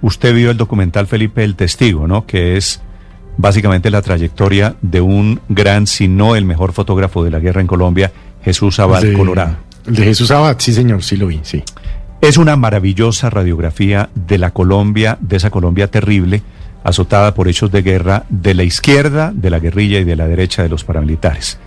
Usted vio el documental Felipe el Testigo, ¿no? Que es básicamente la trayectoria de un gran, si no el mejor fotógrafo de la guerra en Colombia, Jesús Abad De- Colorado. El de Jesús Abad, sí señor, sí lo vi, sí. Es una maravillosa radiografía de la Colombia, de esa Colombia terrible, azotada por hechos de guerra de la izquierda, de la guerrilla y de la derecha de los paramilitares.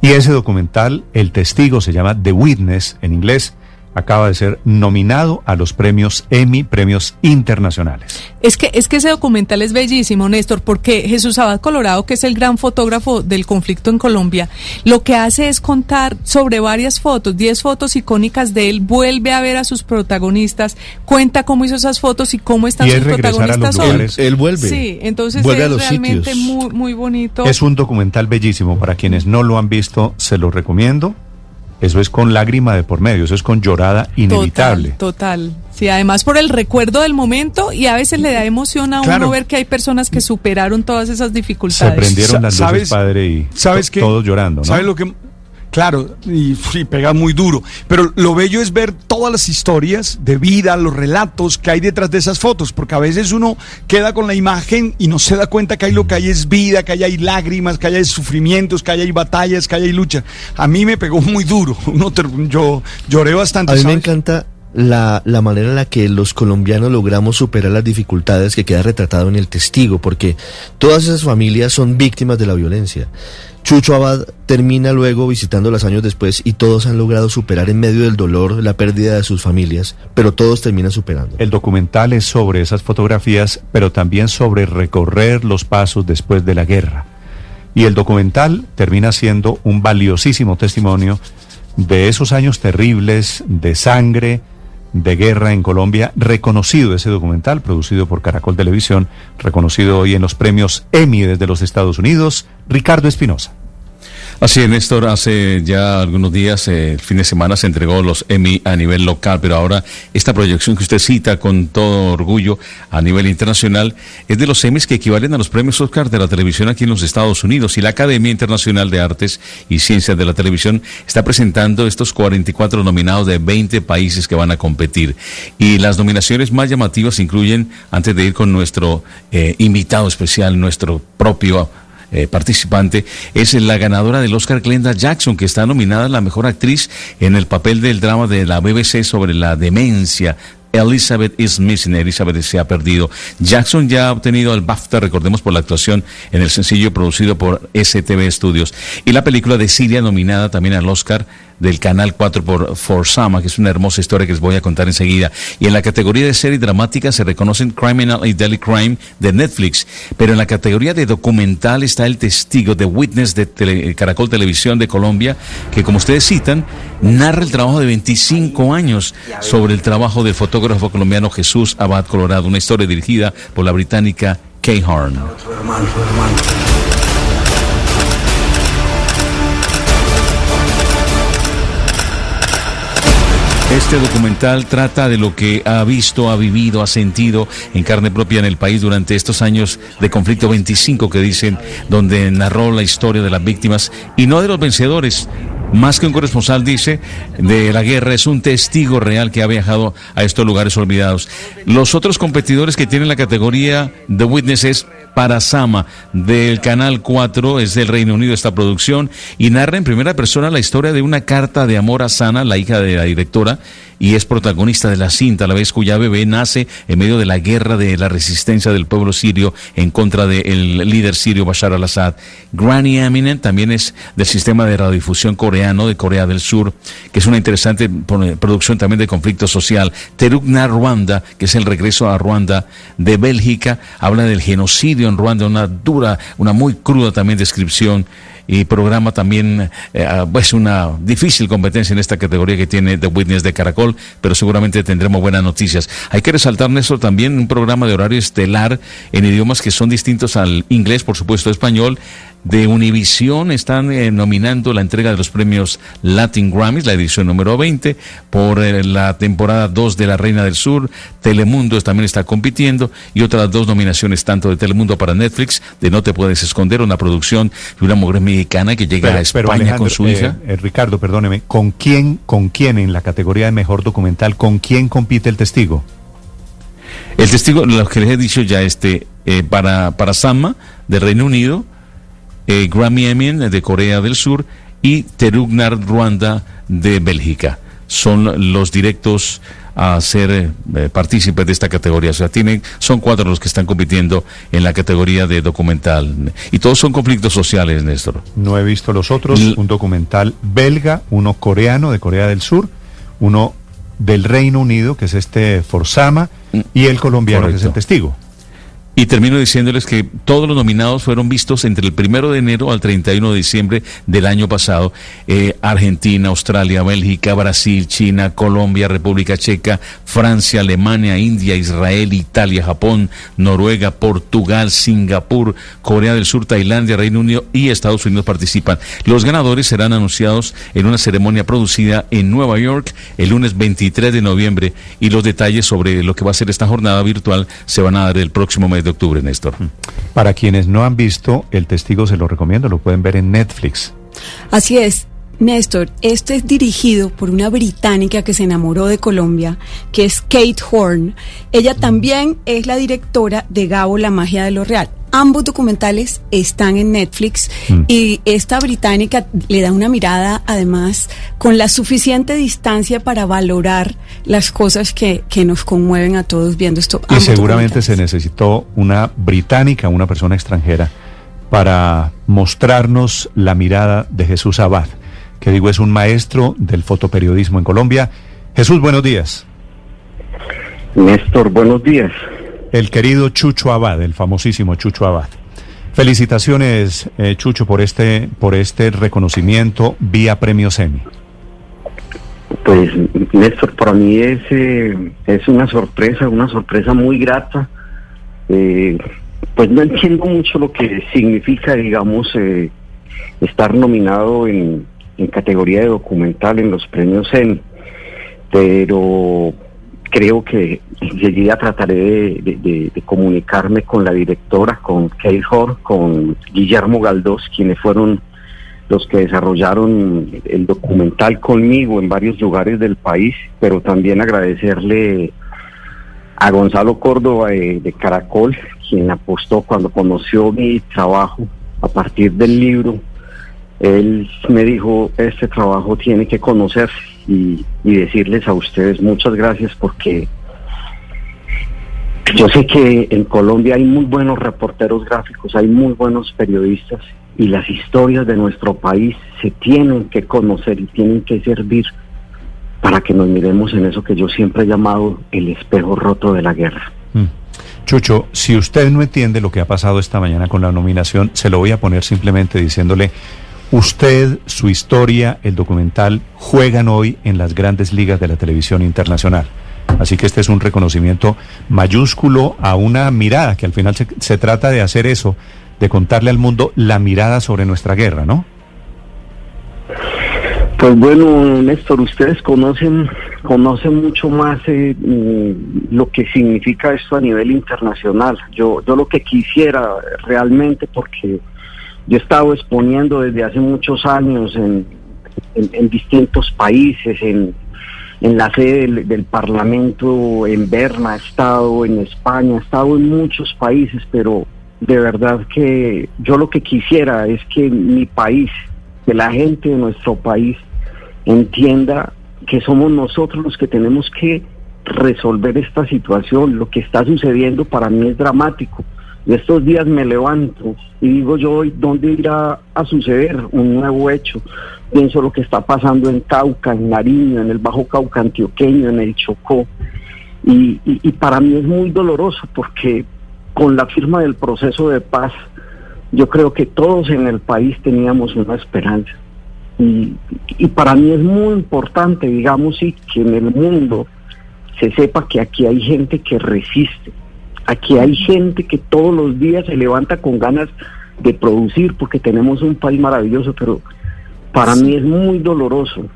Y ese documental, El Testigo, se llama The Witness en inglés, acaba de ser nominado a los premios Emmy, premios internacionales. Es que, es que ese documental es bellísimo, Néstor, porque Jesús Abad Colorado, que es el gran fotógrafo del conflicto en Colombia, lo que hace es contar sobre varias fotos, 10 fotos icónicas de él, vuelve a ver a sus protagonistas, cuenta cómo hizo esas fotos y cómo están Y es sus regresar a los protagonistas hoy. lugares. Él vuelve. Sí, entonces Vuelve es a los realmente sitios. muy, muy bonito. Es un documental bellísimo. Para quienes no lo han visto, se lo recomiendo. Eso es con lágrima de por medio, eso es con llorada inevitable. Total, total. Sí, además por el recuerdo del momento y a veces le da emoción a Claro. uno ver que hay personas que superaron todas esas Se dificultades. prendieron Sa- las luces, ¿sabes- padre, y ¿Sabes to- qué? todos llorando, ¿no? ¿Sabes lo que.? Claro, y pega muy duro. Pero lo bello es ver todas las historias de vida, los relatos que hay detrás de esas fotos, porque a veces uno queda con la imagen y no se da cuenta que ahí lo que hay es vida, que ahí hay lágrimas, que ahí hay sufrimientos, que ahí hay batallas, que ahí hay lucha. A mí me pegó muy duro. Uno ter- yo lloré bastante. A mí me encanta la, la manera en la que los colombianos logramos superar las dificultades que queda retratado en el testigo, porque todas esas familias son víctimas de la violencia. Chucho Abad termina luego visitándolas años después y todos han logrado superar en medio del dolor la pérdida de sus familias, pero todos terminan superando. El documental es sobre esas fotografías, pero también sobre recorrer los pasos después de la guerra. Y el documental termina siendo un valiosísimo testimonio de esos años terribles de sangre, de guerra en Colombia, reconocido ese documental, producido por Caracol Televisión, reconocido hoy en los premios Emmy desde los Estados Unidos, Ricardo Espinosa. Así es, Néstor, hace ya algunos días, eh, el fin de semana, se entregó los Emmy a nivel local, pero ahora esta proyección que usted cita con todo orgullo a nivel internacional es de los Emmys que equivalen a los premios Oscar de la televisión aquí en los Estados Unidos. Y la Academia Internacional de Artes y Ciencias de la Televisión está presentando estos 44 nominados de 20 países que van a competir. Y las nominaciones más llamativas incluyen, antes de ir con nuestro eh, invitado especial, nuestro propio eh, participante es la ganadora del Oscar Glenda Jackson, que está nominada a la mejor actriz en el papel del drama de la BBC sobre la demencia. Elizabeth is missing, Elizabeth se ha perdido. Jackson ya ha obtenido el BAFTA, recordemos, por la actuación en el sencillo producido por STV Studios. Y la película de Siria, nominada también al Oscar del Canal 4 por For Sama, que es una hermosa historia que les voy a contar enseguida. Y en la categoría de serie dramática se reconocen Criminal y Daily Crime de Netflix, pero en la categoría de documental está El Testigo de Witness de Tele- Caracol Televisión de Colombia, que como ustedes citan, narra el trabajo de 25 años sobre el trabajo del fotógrafo colombiano Jesús Abad Colorado, una historia dirigida por la británica Kay Horn. Este documental trata de lo que ha visto, ha vivido, ha sentido en carne propia en el país durante estos años de conflicto 25 que dicen, donde narró la historia de las víctimas y no de los vencedores. Más que un corresponsal dice de la guerra, es un testigo real que ha viajado a estos lugares olvidados. Los otros competidores que tienen la categoría The Witness es Parasama del Canal 4, es del Reino Unido esta producción, y narra en primera persona la historia de una carta de amor a Sana, la hija de la directora, y es protagonista de la cinta, a la vez cuya bebé nace en medio de la guerra de la resistencia del pueblo sirio en contra del líder sirio Bashar al-Assad. Granny Eminent también es del sistema de radiodifusión coreano de Corea del Sur, que es una interesante pro- producción también de conflicto social. Terugna Ruanda, que es el regreso a Ruanda de Bélgica, habla del genocidio en Ruanda, una dura, una muy cruda también descripción y programa también eh, ah, pues una difícil competencia en esta categoría que tiene The Witness de Caracol, pero seguramente tendremos buenas noticias. Hay que resaltar, Néstor, también un programa de horario estelar en idiomas que son distintos al inglés, por supuesto español, de Univisión están eh, nominando la entrega de los premios Latin Grammys, la edición número 20, por eh, la temporada 2 de La Reina del Sur. Telemundo también está compitiendo y otras dos nominaciones, tanto de Telemundo para Netflix, de No Te Puedes Esconder, una producción de una mujer mexicana que llega a España con su eh, hija. eh, Ricardo, perdóneme, ¿con quién, ¿con quién en la categoría de mejor documental, con quién compite el testigo? El testigo, lo que les he dicho ya, este, para, para Sama, del Reino Unido, eh, Grammy Emin de Corea del Sur y Terugnar Ruanda de Bélgica. Son los directos a ser eh, partícipes de esta categoría. O sea, tienen, son cuatro los que están compitiendo en la categoría de documental. Y todos son conflictos sociales, Néstor. No he visto los otros. L- un documental belga, uno coreano de Corea del Sur, uno del Reino Unido, que es este Forzama, y el colombiano, que es el testigo. Y termino diciéndoles que todos los nominados fueron vistos entre el primero de enero al 31 de diciembre del año pasado. Eh, Argentina, Australia, Bélgica, Brasil, China, Colombia, República Checa, Francia, Alemania, India, Israel, Italia, Japón, Noruega, Portugal, Singapur, Corea del Sur, Tailandia, Reino Unido y Estados Unidos participan. Los ganadores serán anunciados en una ceremonia producida en Nueva York el lunes 23 de noviembre y los detalles sobre lo que va a ser esta jornada virtual se van a dar el próximo mes de octubre, Néstor. Para quienes no han visto, el testigo se lo recomiendo, lo pueden ver en Netflix. Así es. Néstor, este es dirigido por una británica que se enamoró de Colombia, que es Kate Horn. Ella también es la directora de Gabo, la magia de lo real. Ambos documentales están en Netflix Mm. y esta británica le da una mirada, además, con la suficiente distancia para valorar las cosas que, que nos conmueven a todos viendo esto. Y seguramente se necesitó una británica, una persona extranjera, para mostrarnos la mirada de Jesús Abad, que digo es un maestro del fotoperiodismo en Colombia. Jesús, buenos días. Néstor, buenos días. El querido Chucho Abad, el famosísimo Chucho Abad. Felicitaciones, eh, Chucho, por este, por este reconocimiento vía premio Semi. Pues Néstor, para mí es, eh, es una sorpresa, una sorpresa muy grata. Eh, pues no entiendo mucho lo que significa, digamos, eh, estar nominado en, en categoría de documental en los premios EN, pero creo que enseguida trataré de, de- comunicarme con la directora, con Kate Hor, con Guillermo Galdós, quienes fueron los que desarrollaron el documental conmigo en varios lugares del país, pero también agradecerle a Gonzalo Córdoba de Caracol, quien apostó cuando conoció mi trabajo a partir del libro. Él me dijo, este trabajo tiene que conocerse y, decirles a ustedes muchas gracias porque yo sé que en Colombia hay muy buenos reporteros gráficos, hay muy buenos periodistas y las historias de nuestro país se tienen que conocer y tienen que servir para que nos miremos en eso que yo siempre he llamado el espejo roto de la guerra. Mm. Chucho, si usted no entiende lo que ha pasado esta mañana con la nominación, se lo voy a poner simplemente diciéndole, usted, su historia, el documental, juegan hoy en las grandes ligas de la televisión internacional. Así que este es un reconocimiento mayúsculo a una mirada, que al final se, se trata de hacer eso, de contarle al mundo la mirada sobre nuestra guerra, ¿no? Pues bueno, Néstor, ustedes conocen, conocen mucho más eh, mm, lo que significa esto a nivel internacional. Yo, yo lo que quisiera realmente, porque yo he estado exponiendo desde hace muchos años en, distintos países, en, en la sede del, del Parlamento en Berna, he estado en España, he estado en muchos países, pero de verdad que yo lo que quisiera es que mi país, que la gente de nuestro país entienda que somos nosotros los que tenemos que resolver esta situación. Lo que está sucediendo para mí es dramático. Y estos días me levanto y digo yo hoy, ¿dónde irá a suceder un nuevo hecho? Pienso lo que está pasando en Cauca, en Nariño, en el Bajo Cauca antioqueño, en el Chocó. Y, y- y para mí es muy doloroso porque con la firma del proceso de paz, yo creo que todos en el país teníamos una esperanza. Y, y para mí es muy importante, digamos, sí, que en el mundo se sepa que aquí hay gente que resiste, aquí hay gente que todos los días se levanta con ganas de producir porque tenemos un país maravilloso, pero para mí es muy doloroso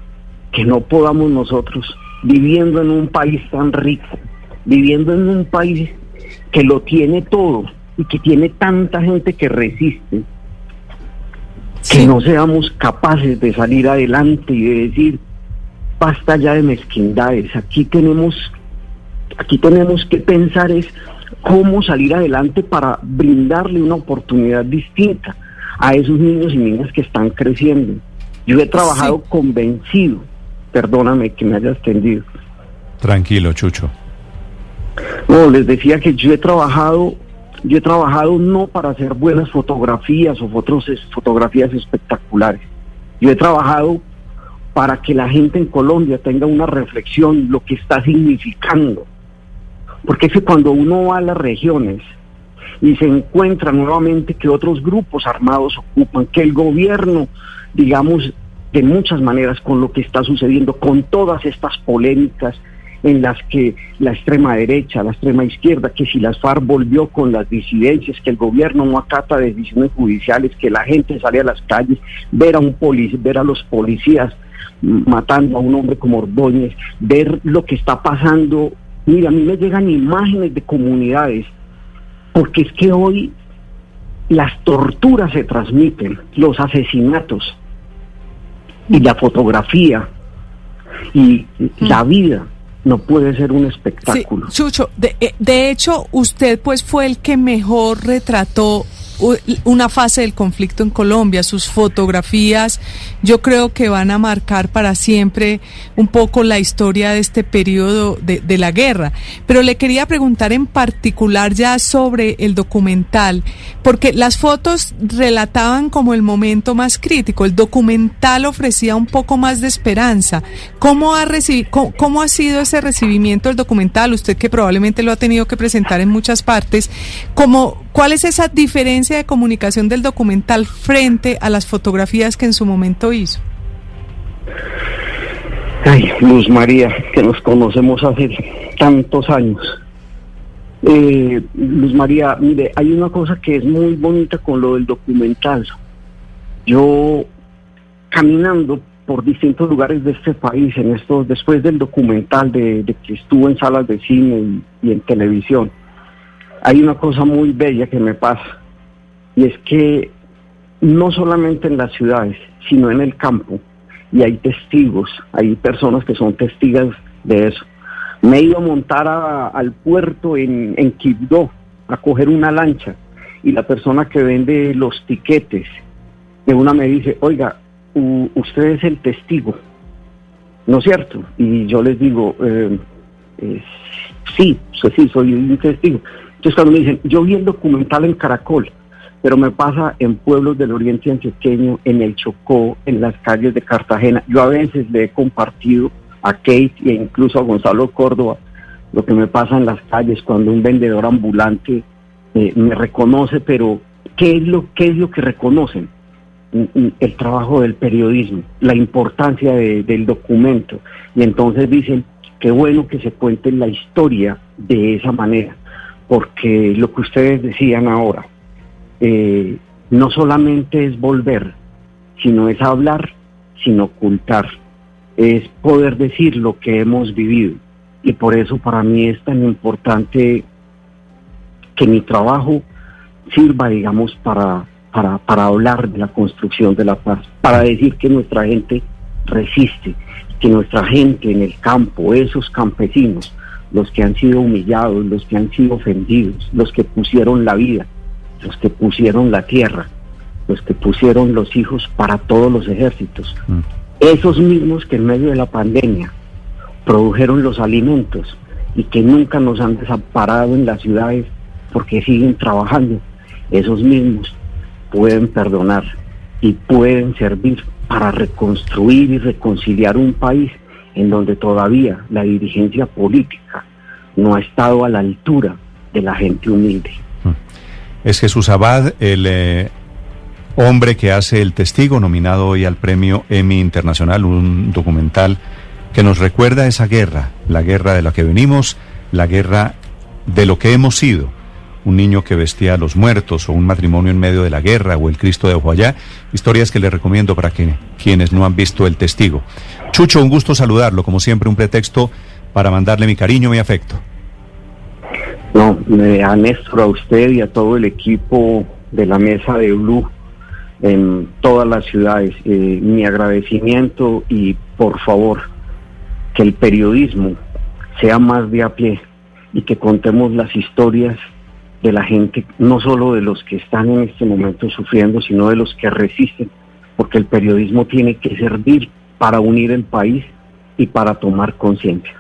que no podamos nosotros, viviendo en un país tan rico, viviendo en un país que lo tiene todo y que tiene tanta gente que resiste, que no seamos capaces de salir adelante y de decir, basta ya de mezquindades, aquí tenemos aquí tenemos que pensar es cómo salir adelante para brindarle una oportunidad distinta a esos niños y niñas que están creciendo. Yo he trabajado convencido, perdóname que me haya extendido. Tranquilo, Chucho. No, les decía que yo he trabajado, yo he trabajado no para hacer buenas fotografías o fotos, fotografías espectaculares. Yo he trabajado para que la gente en Colombia tenga una reflexión lo que está significando. Porque es que cuando uno va a las regiones y se encuentra nuevamente que otros grupos armados ocupan, que el gobierno, digamos, de muchas maneras con lo que está sucediendo, con todas estas polémicas, en las que la extrema derecha, la extrema izquierda, que si las FARC volvió con las disidencias, que el gobierno no acata decisiones judiciales, que la gente sale a las calles, ver a un ver a los policías matando a un hombre como Ordóñez, ver lo que está pasando. Mira, a mí me llegan imágenes de comunidades, porque es que hoy las torturas se transmiten, los asesinatos y la fotografía y la vida no puede ser un espectáculo. Chucho, de, eh, de hecho, usted pues fue el que mejor retrató una fase del conflicto en Colombia. Sus fotografías yo creo que van a marcar para siempre un poco la historia de este periodo de, de, la guerra. Pero le quería preguntar en particular ya sobre el documental, porque las fotos relataban como el momento más crítico, el documental ofrecía un poco más de esperanza. ¿Cómo ha, cómo, cómo ha sido ese recibimiento del documental? Usted que probablemente lo ha tenido que presentar en muchas partes, ¿cómo, ¿cuál es esa diferencia? de comunicación del documental frente a las fotografías que en su momento hizo? Ay, Luz María, que nos conocemos hace tantos años. Eh, Luz María, mire, hay una cosa que es muy bonita con lo del documental. Yo, caminando por distintos lugares de este país, en estos, después del documental de, que estuvo en salas de cine y en televisión, hay una cosa muy bella que me pasa y es que no solamente en las ciudades, sino en el campo, y hay testigos, hay personas que son testigas de eso. Me he ido a montar al puerto en, en Quibdó a coger una lancha y la persona que vende los tiquetes de una me dice, oiga, usted es el testigo, ¿no es cierto? Y yo les digo, eh, eh, sí, sí, soy un testigo. Entonces cuando me dicen, yo vi el documental en Caracol, pero me pasa en pueblos del oriente antioqueño, en el Chocó, en las calles de Cartagena. Yo a veces le he compartido a Kate e incluso a Gonzalo Córdoba lo que me pasa en las calles cuando un vendedor ambulante eh, me reconoce, pero ¿qué es lo, qué es lo que reconocen? Mm, mm, el trabajo del periodismo, la importancia del documento. Y entonces dicen, qué bueno que se cuente la historia de esa manera, porque lo que ustedes decían ahora, eh, no solamente es volver, sino es hablar sin ocultar, es poder decir lo que hemos vivido. Y por eso para mí es tan importante que mi trabajo sirva, digamos, para, para, para hablar de la construcción de la paz, para decir que nuestra gente resiste, que nuestra gente en el campo, esos campesinos, los que han sido humillados, los que han sido ofendidos, los que pusieron la vida, los que pusieron la tierra, los que pusieron los hijos para todos los ejércitos, mm. esos mismos que en medio de la pandemia produjeron los alimentos y que nunca nos han desamparado en las ciudades porque siguen trabajando, esos mismos pueden perdonar y pueden servir para reconstruir y reconciliar un país en donde todavía la dirigencia política no ha estado a la altura de la gente humilde es Jesús Abad, el eh, hombre que hace El Testigo, nominado hoy al premio Emmy Internacional, un documental que nos recuerda esa guerra, la guerra de la que venimos, la guerra de lo que hemos sido. Un niño que vestía a los muertos, o un matrimonio en medio de la guerra, o el Cristo de Ojoyá. Historias que le recomiendo para que, quienes no han visto El Testigo. Chucho, un gusto saludarlo, como siempre, un pretexto para mandarle mi cariño, mi afecto. No, a Néstor, a usted y a todo el equipo de la mesa de Blue en todas las ciudades, eh, mi agradecimiento y por favor que el periodismo sea más de a pie, y que contemos las historias de la gente, no solo de los que están en este momento sufriendo, sino de los que resisten, porque el periodismo tiene que servir para unir el país y para tomar conciencia.